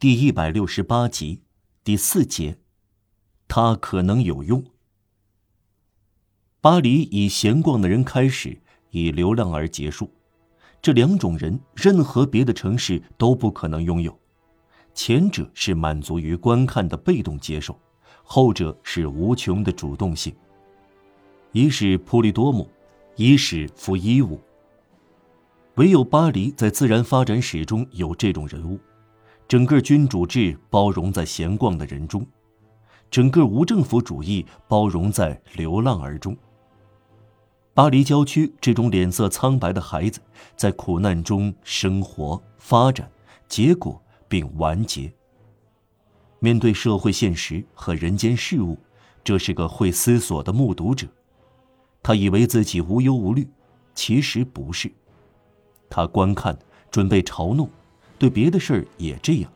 第一百六十八集，第四节，他可能有用。巴黎以闲逛的人开始，以流浪而结束。这两种人，任何别的城市都不可能拥有。前者是满足于观看的被动接受，后者是无穷的主动性。一是普利多姆，一是弗伊乌。唯有巴黎在自然发展史中有这种人物。整个君主制包容在闲逛的人中，整个无政府主义包容在流浪儿中。巴黎郊区这种脸色苍白的孩子，在苦难中生活、发展、结果并完结。面对社会现实和人间事物，这是个会思索的目睹者。他以为自己无忧无虑，其实不是。他观看，准备嘲弄。对别的事儿也这样，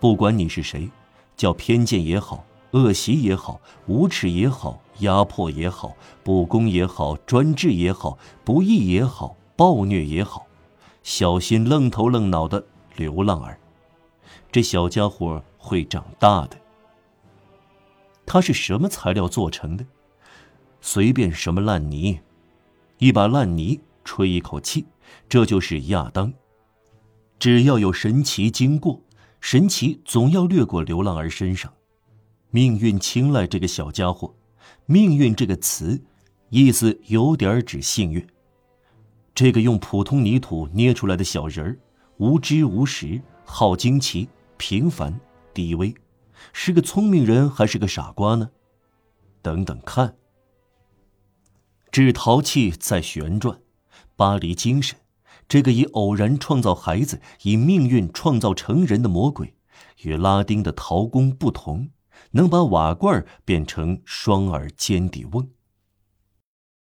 不管你是谁，叫偏见也好，恶习也好，无耻也好，压迫也好，不公也好，专制也好，不义也好，暴虐也好，小心愣头愣脑的流浪儿，这小家伙会长大的。他是什么材料做成的？随便什么烂泥，一把烂泥吹一口气，这就是亚当。只要有神奇经过，神奇总要掠过流浪儿身上。命运青睐这个小家伙。命运这个词，意思有点指幸运。这个用普通泥土捏出来的小人儿，无知无识，好惊奇，平凡，低微，是个聪明人还是个傻瓜呢？等等看。纸陶器在旋转，巴黎精神。这个以偶然创造孩子、以命运创造成人的魔鬼，与拉丁的陶工不同，能把瓦罐变成双耳尖底瓮。